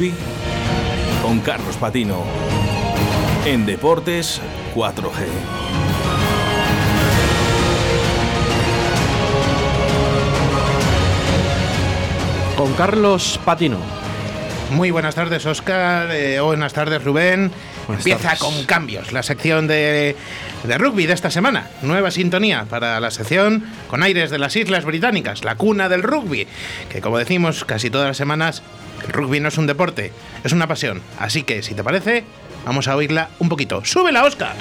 rugby? Con Carlos Patino. En Deportes 4G. Con Carlos Patino. Muy buenas tardes, Oscar. Eh, buenas tardes, Rubén. Buenas Empieza tardes. con cambios la sección de, de rugby de esta semana. Nueva sintonía para la sección con aires de las Islas Británicas, la cuna del rugby. Que como decimos casi todas las semanas, el rugby no es un deporte, es una pasión. Así que, si te parece, vamos a oírla un poquito. ¡Súbela, Oscar!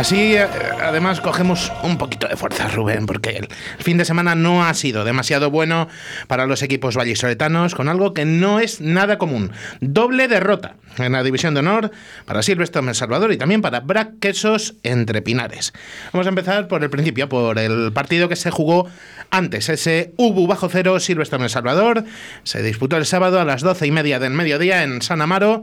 Así, eh, además, cogemos un poquito de fuerza, Rubén, porque el fin de semana no ha sido demasiado bueno para los equipos vallisoletanos, con algo que no es nada común. Doble derrota en la División de Honor para Silverstone El Salvador y también para Brac Quesos entre Pinares. Vamos a empezar por el principio, por el partido que se jugó antes, ese UBU bajo cero Silverstone El Salvador. Se disputó el sábado a las doce y media del mediodía en San Amaro.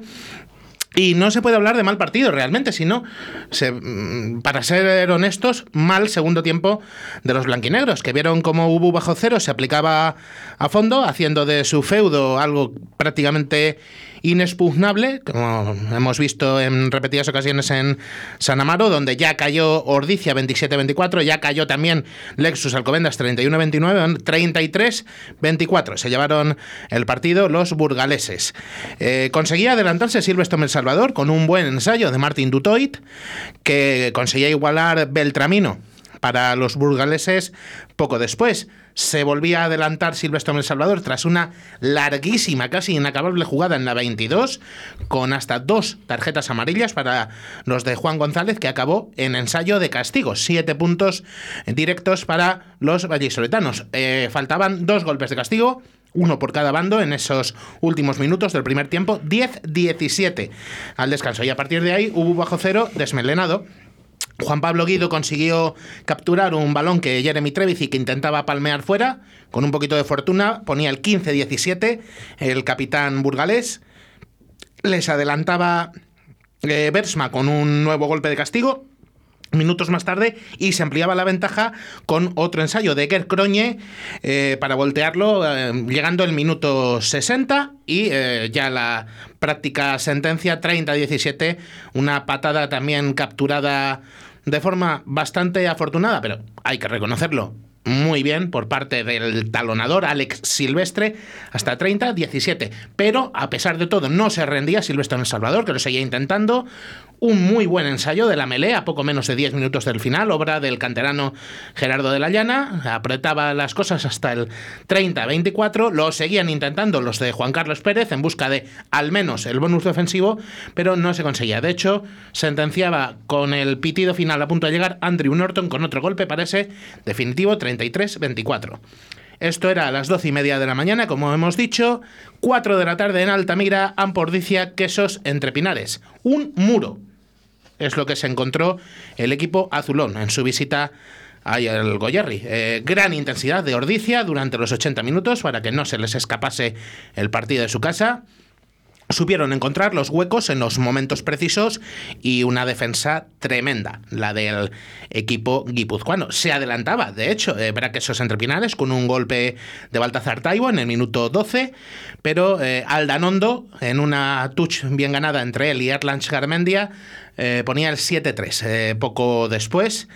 Y no se puede hablar de mal partido realmente, sino, se- mm, para ser honestos, mal segundo tiempo de los blanquinegros, que vieron cómo Ubu bajo cero se aplicaba a fondo, haciendo de su feudo algo prácticamente inexpugnable, como hemos visto en repetidas ocasiones en San Amaro, donde ya cayó Ordicia 27-24, ya cayó también Lexus Alcobendas 31-29, 33-24. Se llevaron el partido los burgaleses. Eh, conseguía adelantarse Silvestre El Salvador con un buen ensayo de Martin Dutoit, que conseguía igualar Beltramino para los burgaleses poco después. Se volvía a adelantar Silvestre El Salvador tras una larguísima, casi inacabable jugada en la 22, con hasta dos tarjetas amarillas para los de Juan González, que acabó en ensayo de castigo. Siete puntos directos para los vallisoletanos. Eh, faltaban dos golpes de castigo uno por cada bando en esos últimos minutos del primer tiempo, 10-17 al descanso. Y a partir de ahí hubo bajo cero desmelenado. Juan Pablo Guido consiguió capturar un balón que Jeremy Trevici que intentaba palmear fuera. Con un poquito de fortuna ponía el 15-17 el capitán burgalés. Les adelantaba eh, Bersma con un nuevo golpe de castigo minutos más tarde y se ampliaba la ventaja con otro ensayo de Ger Croñe eh, para voltearlo eh, llegando el minuto 60 y eh, ya la práctica sentencia 30-17 una patada también capturada de forma bastante afortunada pero hay que reconocerlo muy bien por parte del talonador Alex Silvestre hasta 30-17. Pero a pesar de todo no se rendía Silvestre en El Salvador, que lo seguía intentando. Un muy buen ensayo de la melé a poco menos de 10 minutos del final, obra del canterano Gerardo de la Llana. Apretaba las cosas hasta el 30-24. Lo seguían intentando los de Juan Carlos Pérez en busca de al menos el bonus defensivo, pero no se conseguía. De hecho, sentenciaba con el pitido final a punto de llegar Andrew Norton con otro golpe para ese definitivo 33-24. Esto era a las doce y media de la mañana, como hemos dicho. 4 de la tarde en Altamira, Ampordicia, Quesos, Entre Pinares. Un muro. Es lo que se encontró el equipo azulón en su visita al Goyerri. Eh, gran intensidad de Ordicia durante los 80 minutos para que no se les escapase el partido de su casa. Supieron encontrar los huecos en los momentos precisos y una defensa tremenda, la del equipo guipuzcoano. Se adelantaba, de hecho, eh, Braquesos entre Pinares con un golpe de Baltazar Taibo en el minuto 12, pero eh, Aldanondo, en una touch bien ganada entre él y Erlange Garmendia, eh, ponía el 7-3. Eh, poco después,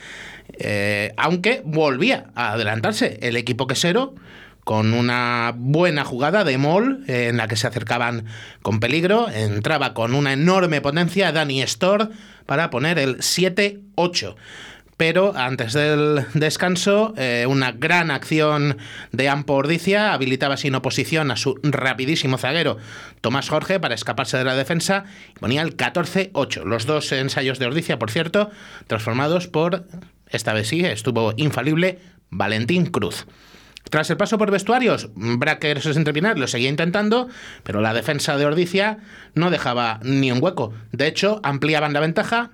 eh, aunque volvía a adelantarse el equipo quesero con una buena jugada de Moll eh, en la que se acercaban con peligro. Entraba con una enorme potencia Dani Storr para poner el 7-8. Pero antes del descanso, eh, una gran acción de Ampo Ordicia habilitaba sin oposición a su rapidísimo zaguero Tomás Jorge para escaparse de la defensa y ponía el 14-8. Los dos ensayos de Ordicia, por cierto, transformados por, esta vez sí, estuvo infalible, Valentín Cruz. Tras el paso por vestuarios, Brackers entre Pinares lo seguía intentando, pero la defensa de Ordicia no dejaba ni un hueco. De hecho, ampliaban la ventaja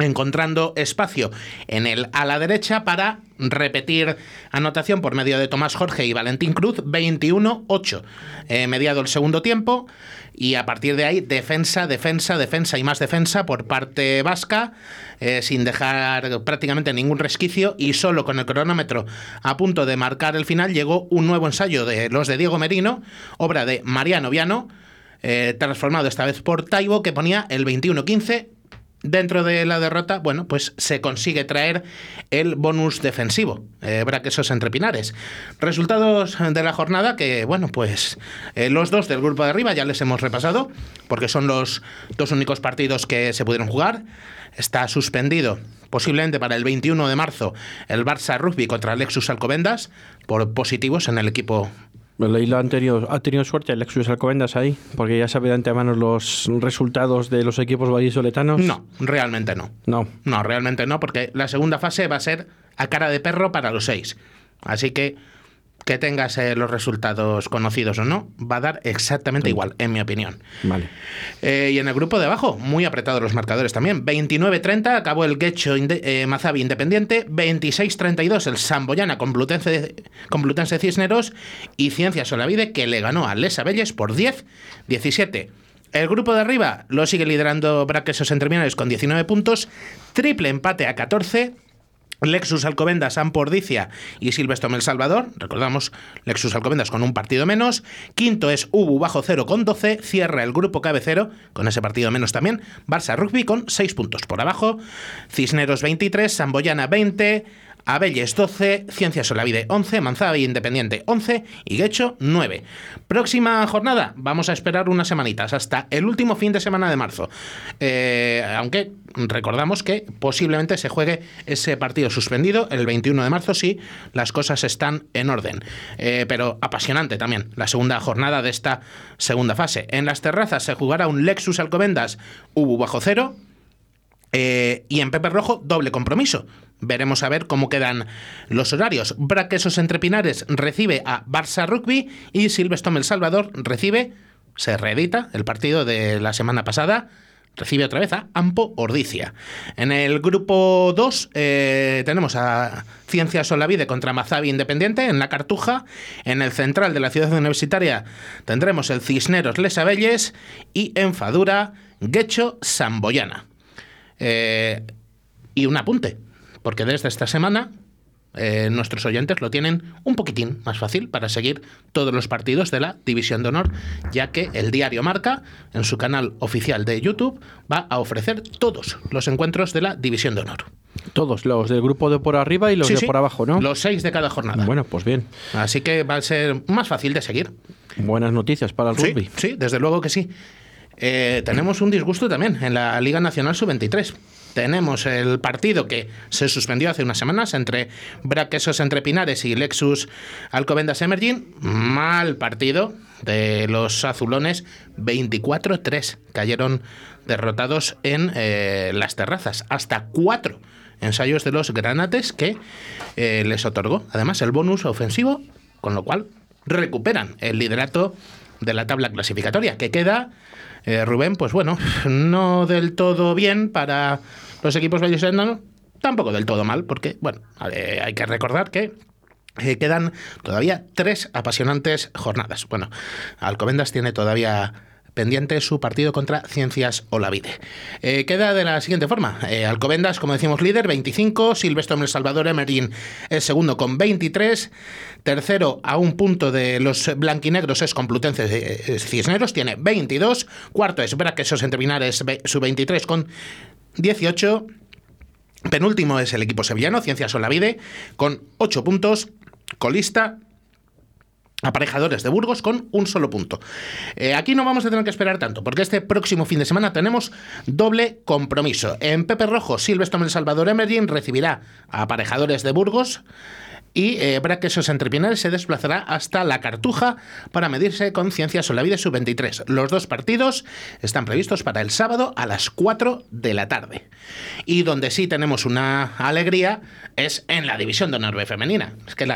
encontrando espacio en el a la derecha para repetir anotación por medio de Tomás Jorge y Valentín Cruz, 21-8, eh, mediado el segundo tiempo, y a partir de ahí defensa, defensa, defensa y más defensa por parte vasca, eh, sin dejar prácticamente ningún resquicio y solo con el cronómetro a punto de marcar el final llegó un nuevo ensayo de los de Diego Merino, obra de Mariano Viano, eh, transformado esta vez por Taibo, que ponía el 21-15 Dentro de la derrota, bueno, pues se consigue traer el bonus defensivo, eh, Braquesos entre Pinares. Resultados de la jornada que, bueno, pues eh, los dos del grupo de arriba ya les hemos repasado, porque son los dos únicos partidos que se pudieron jugar. Está suspendido posiblemente para el 21 de marzo el Barça Rugby contra Lexus Alcobendas por positivos en el equipo la isla anterior ha tenido suerte el Lexus Alcobendas ahí, porque ya sabe de antemano los resultados de los equipos vallisoletanos. No, realmente no. No. No, realmente no, porque la segunda fase va a ser a cara de perro para los seis. Así que que tengas eh, los resultados conocidos o no, va a dar exactamente igual, en mi opinión. Vale. Eh, y en el grupo de abajo, muy apretados los marcadores también. 29-30 acabó el Guecho eh, Mazabi Independiente, 26-32 el Samboyana Complutense, Complutense Cisneros y Ciencias Olavide que le ganó a Les Abelles por 10-17. El grupo de arriba lo sigue liderando Braquesos Entreminales con 19 puntos, triple empate a 14 Lexus Alcobendas, Ampordicia y Silvestre El Salvador. Recordamos, Lexus Alcobendas con un partido menos. Quinto es Ubu bajo cero con 12. Cierra el grupo cabecero con ese partido menos también. Barça Rugby con 6 puntos por abajo. Cisneros 23, Samboyana 20. Abelles 12, Ciencias Solavide 11, Manzada Independiente 11 y Guecho 9. Próxima jornada, vamos a esperar unas semanitas hasta el último fin de semana de marzo. Eh, aunque recordamos que posiblemente se juegue ese partido suspendido el 21 de marzo si las cosas están en orden. Eh, pero apasionante también la segunda jornada de esta segunda fase. En las terrazas se jugará un Lexus Alcobendas Ubu bajo cero. Eh, y en Pepe Rojo, doble compromiso. Veremos a ver cómo quedan los horarios. Braquesos entre Pinares recibe a Barça Rugby y Silvestre El Salvador recibe, se reedita el partido de la semana pasada, recibe otra vez a Ampo Ordicia. En el grupo 2 eh, tenemos a Ciencias Solavide contra Mazabi Independiente en la Cartuja. En el central de la ciudad universitaria tendremos el Cisneros Les Abelles y en Fadura Guecho Samboyana. Eh, y un apunte porque desde esta semana eh, nuestros oyentes lo tienen un poquitín más fácil para seguir todos los partidos de la División de Honor, ya que el diario Marca, en su canal oficial de YouTube, va a ofrecer todos los encuentros de la División de Honor. Todos, los del grupo de por arriba y los de por abajo, ¿no? Los seis de cada jornada. Bueno, pues bien. Así que va a ser más fácil de seguir. Buenas noticias para el rugby. Sí, desde luego que sí. Eh, tenemos un disgusto también en la Liga Nacional Sub-23 tenemos el partido que se suspendió hace unas semanas entre Braquesos entre Pinares y Lexus Alcobendas Emerging. Mal partido de los azulones, 24-3. Cayeron derrotados en eh, las terrazas. Hasta cuatro ensayos de los granates que eh, les otorgó además el bonus ofensivo, con lo cual recuperan el liderato de la tabla clasificatoria, que queda, eh, Rubén, pues bueno, no del todo bien para los equipos vallisoletanos tampoco del todo mal, porque, bueno, hay que recordar que eh, quedan todavía tres apasionantes jornadas. Bueno, Alcobendas tiene todavía pendiente su partido contra Ciencias Olavide. Eh, queda de la siguiente forma. Eh, Alcobendas, como decimos, líder, 25. Silvestre El Salvador Emerín es segundo con 23. Tercero, a un punto de los blanquinegros, es Complutense Cisneros, tiene 22. Cuarto es Braquesos Entre Pinares, su 23 con 18. Penúltimo es el equipo sevillano, Ciencias Olavide, con 8 puntos. Colista, aparejadores de Burgos con un solo punto. Eh, aquí no vamos a tener que esperar tanto, porque este próximo fin de semana tenemos doble compromiso. En Pepe Rojo, Silvestre El Salvador Emerging recibirá a aparejadores de Burgos y eh, Braquesos Entrepinales se desplazará hasta La Cartuja para medirse con Ciencias Olavide Sub-23. Los dos partidos están previstos para el sábado a las 4 de la tarde. Y donde sí tenemos una alegría es en la División de Honor femenina. Es que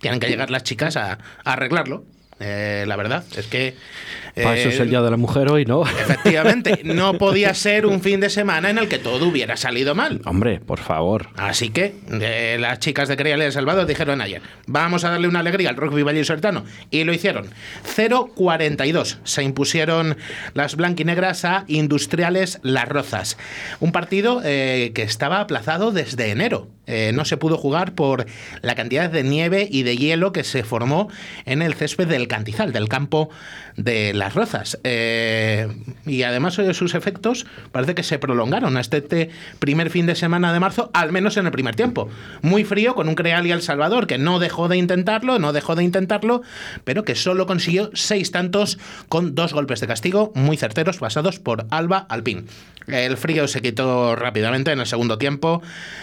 tienen que llegar las chicas a, arreglarlo Eh, la verdad es que... Para eso es el eh, Día de la Mujer hoy, ¿no? Efectivamente, no podía ser un fin de semana en el que todo hubiera salido mal. Hombre, por favor. Así que eh, las chicas de y El Salvador dijeron ayer, vamos a darle una alegría al rugby vallisoletano. Y lo hicieron. 0-42 se impusieron las blanquinegras a Industriales Las Rozas. Un partido eh, que estaba aplazado desde enero. Eh, no se pudo jugar por la cantidad de nieve y de hielo que se formó en el césped del Cantizal, del campo de Las Rozas. Eh, y además de sus efectos parece que se prolongaron hasta este primer fin de semana de marzo, al menos en el primer tiempo. Muy frío, con un Creal y El Salvador que no dejó de intentarlo, no dejó de intentarlo, pero que solo consiguió seis tantos con dos golpes de castigo muy certeros pasados por Alba Alpín. El frío se quitó rápidamente en el segundo tiempo.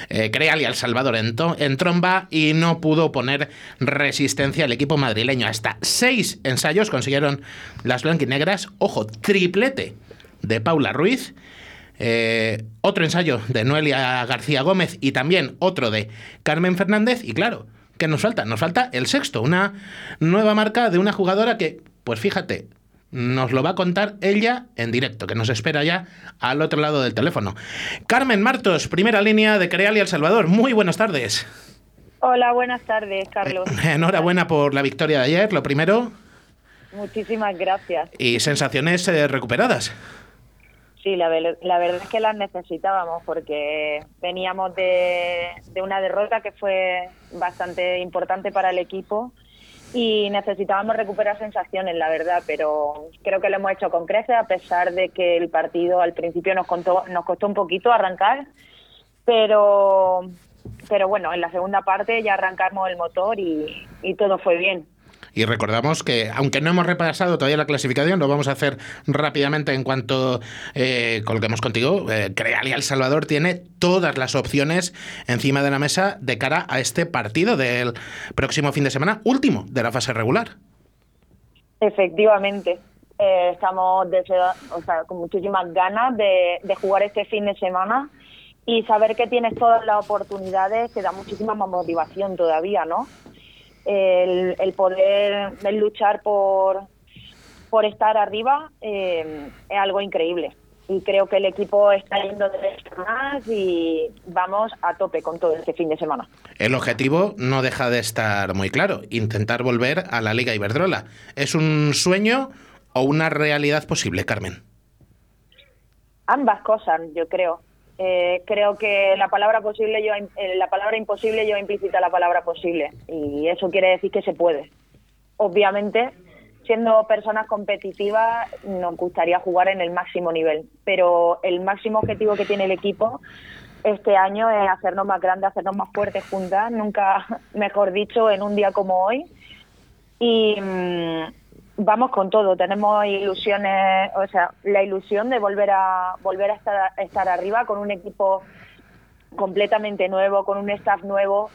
Eh, Creal y El Salvador en, en tromba y no pudo poner resistencia al equipo madrileño. Hasta seis ensayos consiguieron las blanquinegras. Ojo, triplete de Paula Ruiz. Eh, otro ensayo de Noelia García Gómez y también otro de Carmen Fernández. Y claro, ¿qué nos falta? Nos falta el sexto, una nueva marca de una jugadora que, pues fíjate, nos lo va a contar ella en directo, que nos espera ya al otro lado del teléfono. Carmen Martos, primera línea de Creal y El Salvador. Muy buenas tardes. Hola, buenas tardes, Carlos. Eh, enhorabuena por la victoria de ayer, lo primero. Muchísimas gracias. Y sensaciones eh, recuperadas. Sí, la, la, verdad es que las necesitábamos porque veníamos de, de una derrota que fue bastante importante para el equipo y necesitábamos recuperar sensaciones, la verdad, pero creo que lo hemos hecho con creces, a pesar de que el partido al principio nos, contó, nos costó un poquito arrancar, pero, pero bueno, en la segunda parte ya arrancamos el motor y, y todo fue bien. Y recordamos que, aunque no hemos repasado todavía la clasificación, lo vamos a hacer rápidamente en cuanto eh, colguemos contigo. Eh, Creal y El Salvador tiene todas las opciones encima de la mesa de cara a este partido del próximo fin de semana, último de la fase regular. Efectivamente. Eh, estamos o sea, con muchísimas ganas de, de jugar este fin de semana y saber que tienes todas las oportunidades te da muchísima más motivación todavía, ¿no? el, el poder luchar por, por estar arriba eh, es algo increíble. Y creo que el equipo está yendo de más y vamos a tope con todo este fin de semana. El objetivo no deja de estar muy claro, intentar volver a la Liga Iberdrola. ¿Es un sueño o una realidad posible, Carmen? Ambas cosas, yo creo. Eh, creo que la palabra posible yo eh, la palabra imposible yo implícita la palabra posible. Y eso quiere decir que se puede. Obviamente siendo personas competitivas nos gustaría jugar en el máximo nivel. Pero el máximo objetivo que tiene el equipo este año es hacernos más grandes hacernos más fuertes juntas nunca mejor dicho en un día como hoy. Y mm, vamos con todo, tenemos ilusiones, o sea, la ilusión de volver a volver a estar, estar arriba con un equipo completamente nuevo, con un staff nuevo.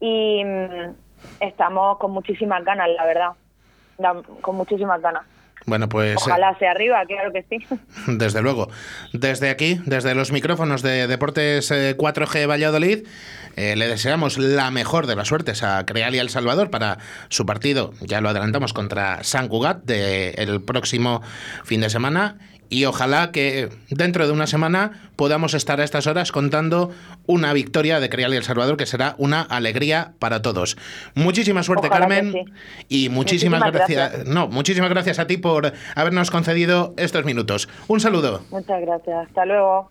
Y mm, estamos con muchísimas ganas, la verdad, con muchísimas ganas. Bueno, pues. Eh, Ojalá sea arriba, claro que sí. Desde luego. Desde aquí, desde los micrófonos de Deportes 4G eh, Valladolid, eh, le deseamos la mejor de las suertes a Creal y El Salvador para su partido, ya lo adelantamos, contra San Cugat del próximo fin de semana y ojalá que dentro de una semana podamos estar a estas horas contando una victoria de Creal y El Salvador que será una alegría para todos. Muchísima suerte, Carmen, y muchísimas, gracias. No, muchísimas gracias a ti por habernos concedido estos minutos. Un saludo. Muchas gracias. Hasta luego.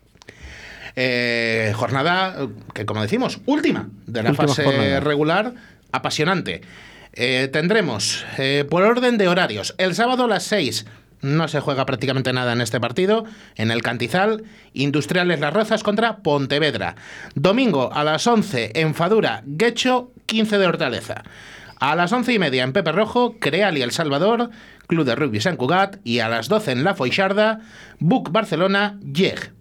Eh, jornada que, como decimos, última de la fase regular, apasionante. Eh, tendremos, eh, por orden de horarios, el sábado a las 6 no se juega prácticamente nada en este partido. En el Cantizal, Industriales Las Rozas contra Pontevedra. Domingo a las 11 en Fadura, Guecho, 15 de Hortaleza. A las once y media en Pepe Rojo, Creal y El Salvador, Club de Rugby San Cugat. Y a las 12 en La Foixarda, Buc Barcelona, Yeg.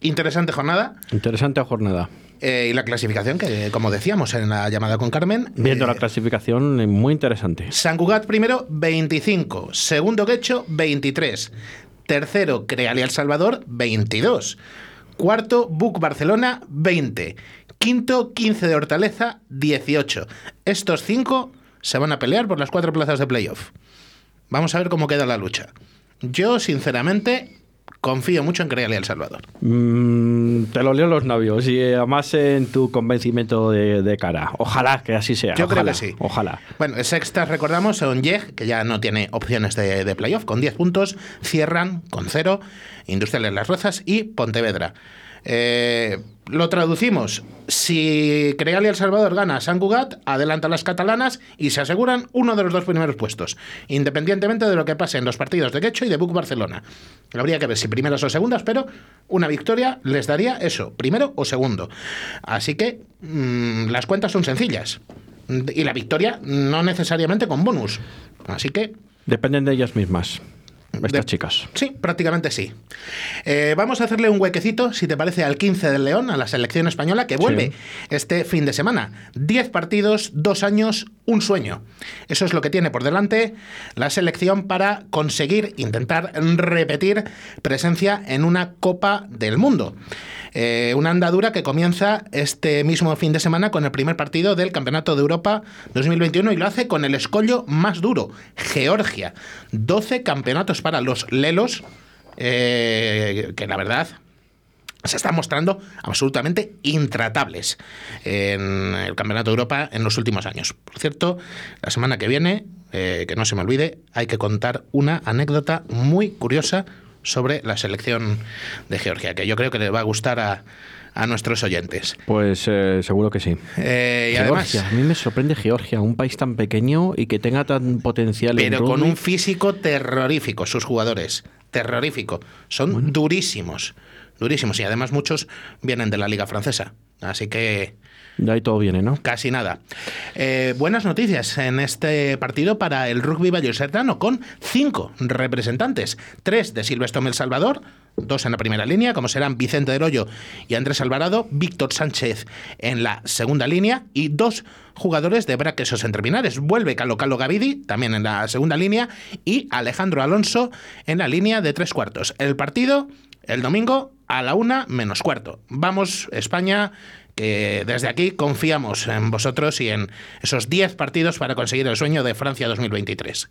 Interesante jornada. Interesante jornada. Eh, y la clasificación, que como decíamos en la llamada con Carmen. Viendo la eh, clasificación, eh, muy interesante. San Cugat primero, 25. Segundo Quecho, 23. Tercero, Creal y El Salvador, 22. Cuarto, Buc Barcelona, 20. Quinto, 15 de Hortaleza, 18. Estos cinco se van a pelear por las cuatro plazas de playoff. Vamos a ver cómo queda la lucha. Yo, sinceramente, confío mucho en Creal y El Salvador. Mm, te lo leo los navios y eh, además en tu convencimiento de, de cara. Ojalá que así sea. Yo creo que sí. Ojalá. Bueno, sextas, recordamos, son Yeg, que ya no tiene opciones de, de playoff, con 10 puntos. Cierran con 0. Industriales Las Rozas y Pontevedra. Eh, lo traducimos. Si Creal y El Salvador gana San Cugat, adelantan las catalanas y se aseguran uno de los dos primeros puestos, independientemente de lo que pase en los partidos de Quecho y de Buc Barcelona. Habría que ver si primeras o segundas, pero una victoria les daría eso, primero o segundo. Así que mm, las cuentas son sencillas. Y la victoria no necesariamente con bonus. Así que Dependen de ellas mismas. Estas chicas. Sí, prácticamente sí. Eh, vamos a hacerle un huequecito, si te parece, al 15 del León, a la selección española, que vuelve Sí. este fin de semana. 10 partidos, dos años, un sueño. Eso es lo que tiene por delante la selección para conseguir, intentar repetir presencia en una Copa del Mundo. Eh, una andadura que comienza este mismo fin de semana con el primer partido del Campeonato de Europa 2021 y lo hace con el escollo más duro, Georgia. 12 campeonatos para los Lelos, eh, que la verdad se están mostrando absolutamente intratables en el Campeonato de Europa en los últimos años. Por cierto, la semana que viene, eh, que no se me olvide, hay que contar una anécdota muy curiosa sobre la selección de Georgia, que yo creo que le va a gustar a, a nuestros oyentes. Pues eh, seguro que sí. Eh, y además, a mí me sorprende Georgia, un país tan pequeño y que tenga tan potencial en pero con un físico terrorífico, sus jugadores. Terrorífico. Son durísimos. Durísimos. Y además muchos vienen de la Liga Francesa. Así que De ahí todo viene, ¿no? casi nada. Eh, buenas noticias en este partido para el rugby vallisoletano con cinco representantes. Tres de Silvestre El Salvador, dos en la primera línea, como serán Vicente del Hoyo y Andrés Alvarado, Víctor Sánchez en la segunda línea y dos jugadores de Braquesos en terminales. Vuelve Calo Calo Gavidi, también en la segunda línea, y Alejandro Alonso en la línea de tres cuartos. El partido el domingo a la una menos cuarto. Vamos, España, que desde aquí confiamos en vosotros y en esos 10 partidos para conseguir el sueño de Francia 2023.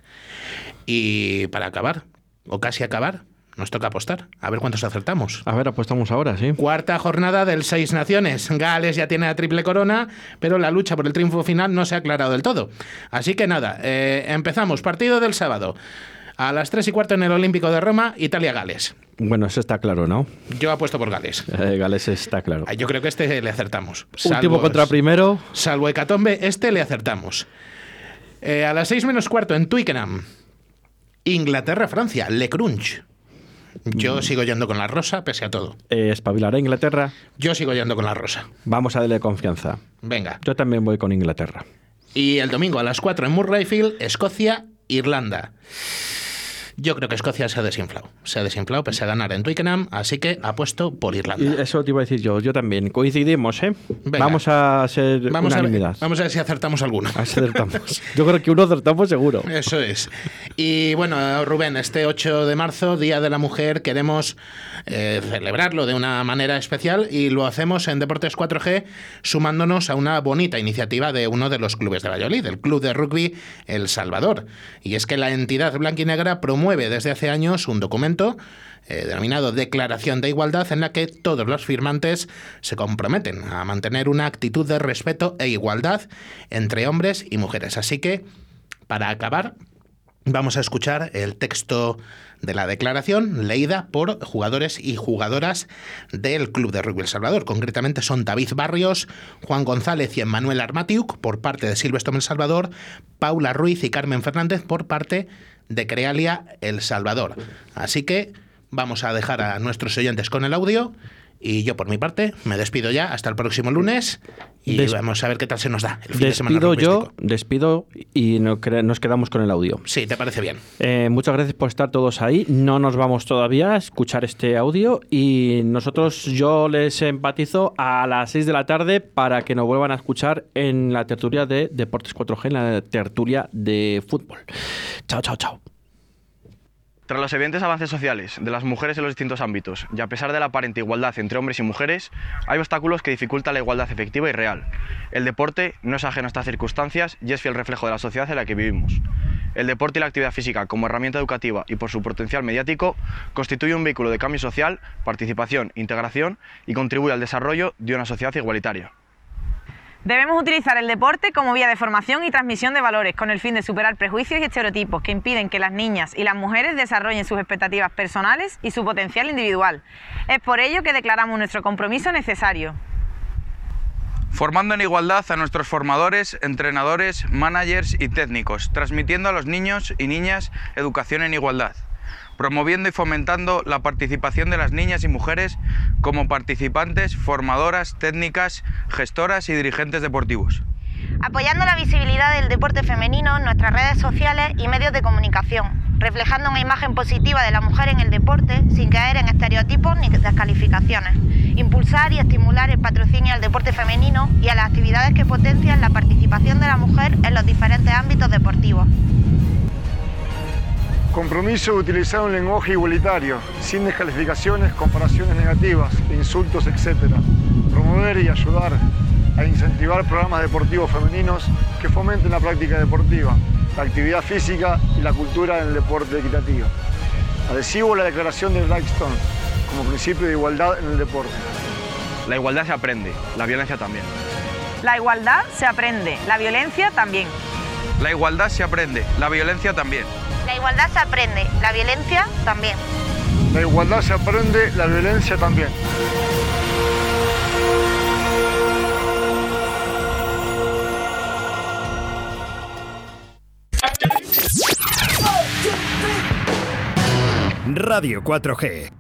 Y para acabar, o casi acabar, nos toca apostar. A ver cuántos acertamos. A ver, apostamos ahora, sí. Cuarta jornada del Seis Naciones. Gales ya tiene la triple corona, pero la lucha por el triunfo final no se ha aclarado del todo. Así que nada, eh, empezamos. Partido del sábado. A las 3 y cuarto en el Olímpico de Roma, Italia-Gales. Bueno, eso está claro, ¿no? Yo apuesto por Gales. Eh, Gales está claro. Yo creo que este le acertamos. Último Salvo- contra primero. Salvo Hecatombe, este le acertamos. Eh, a las 6 menos cuarto en Twickenham. Inglaterra-Francia, Le Crunch. Yo sigo yendo con la rosa, pese a todo. Eh, espabilará Inglaterra. Yo sigo yendo con la rosa. Vamos a darle confianza. Venga. Yo también voy con Inglaterra. Y el domingo a las 4 en Murrayfield, Escocia, Irlanda. Yo creo que Escocia se ha desinflado. Se ha desinflado pese a ganar en Twickenham, así que apuesto por Irlanda. eso te iba a decir yo. Yo también. Coincidimos, ¿eh? Venga. Vamos a ser Vamos a, ver, vamos a ver si acertamos alguno. Acertamos. Yo creo que uno acertamos seguro. Eso es. Y bueno, Rubén, este 8 de marzo, Día de la Mujer, queremos eh, celebrarlo de una manera especial y lo hacemos en Deportes 4G sumándonos a una bonita iniciativa de uno de los clubes de Valladolid, el Club de Rugby El Salvador. Y es que la entidad blanquinegra promueve desde hace años un documento eh, denominado Declaración de Igualdad, en la que todos los firmantes se comprometen a mantener una actitud de respeto e igualdad entre hombres y mujeres. Así que, para acabar, Vamos a escuchar el texto de la declaración leída por jugadores y jugadoras del Club de Rugby El Salvador. Concretamente son David Barrios, Juan González y Emmanuel Armatiuk por parte de Silvestre El Salvador, Paula Ruiz y Carmen Fernández por parte de Crealia El Salvador. Así que vamos a dejar a nuestros oyentes con el audio y yo por mi parte me despido ya hasta el próximo lunes y Des- vamos a ver qué tal se nos da el fin de semana Despido yo, rugbyístico. despido y nos quedamos con el audio. Sí, te parece bien. Eh, muchas gracias por estar todos ahí. No nos vamos todavía a escuchar este audio y nosotros yo les empatizo a las 6 de la tarde para que nos vuelvan a escuchar en la tertulia de Deportes 4G, en la tertulia de fútbol. Chao, chao, chao. Tras los evidentes avances sociales de las mujeres en los distintos ámbitos y a pesar de la aparente igualdad entre hombres y mujeres, hay obstáculos que dificultan la igualdad efectiva y real. El deporte no es ajeno a estas circunstancias y es fiel reflejo de la sociedad en la que vivimos. El deporte y la actividad física como herramienta educativa y por su potencial mediático constituye un vehículo de cambio social, participación, integración y contribuye al desarrollo de una sociedad igualitaria. Debemos utilizar el deporte como vía de formación y transmisión de valores con el fin de superar prejuicios y estereotipos que impiden que las niñas y las mujeres desarrollen sus expectativas personales y su potencial individual. Es por ello que declaramos nuestro compromiso necesario. Formando en igualdad a nuestros formadores, entrenadores, managers y técnicos, transmitiendo a los niños y niñas educación en igualdad promoviendo y fomentando la participación de las niñas y mujeres como participantes, formadoras, técnicas, gestoras y dirigentes deportivos. Apoyando la visibilidad del deporte femenino en nuestras redes sociales y medios de comunicación, reflejando una imagen positiva de la mujer en el deporte sin caer en estereotipos ni descalificaciones. Impulsar y estimular el patrocinio al deporte femenino y a las actividades que potencian la participación de la mujer en los diferentes ámbitos deportivos. Compromiso de utilizar un lenguaje igualitario, sin descalificaciones, comparaciones negativas, insultos, etc. Promover y ayudar a incentivar programas deportivos femeninos que fomenten la práctica deportiva, la actividad física y la cultura en el deporte equitativo. Adhesivo a la declaración de Blackstone como principio de igualdad en el deporte. La igualdad se aprende, la violencia también. La igualdad se aprende, la violencia también. La igualdad se aprende, la violencia también. La igualdad se aprende, la violencia también. La igualdad se aprende, la violencia también. Radio 4G,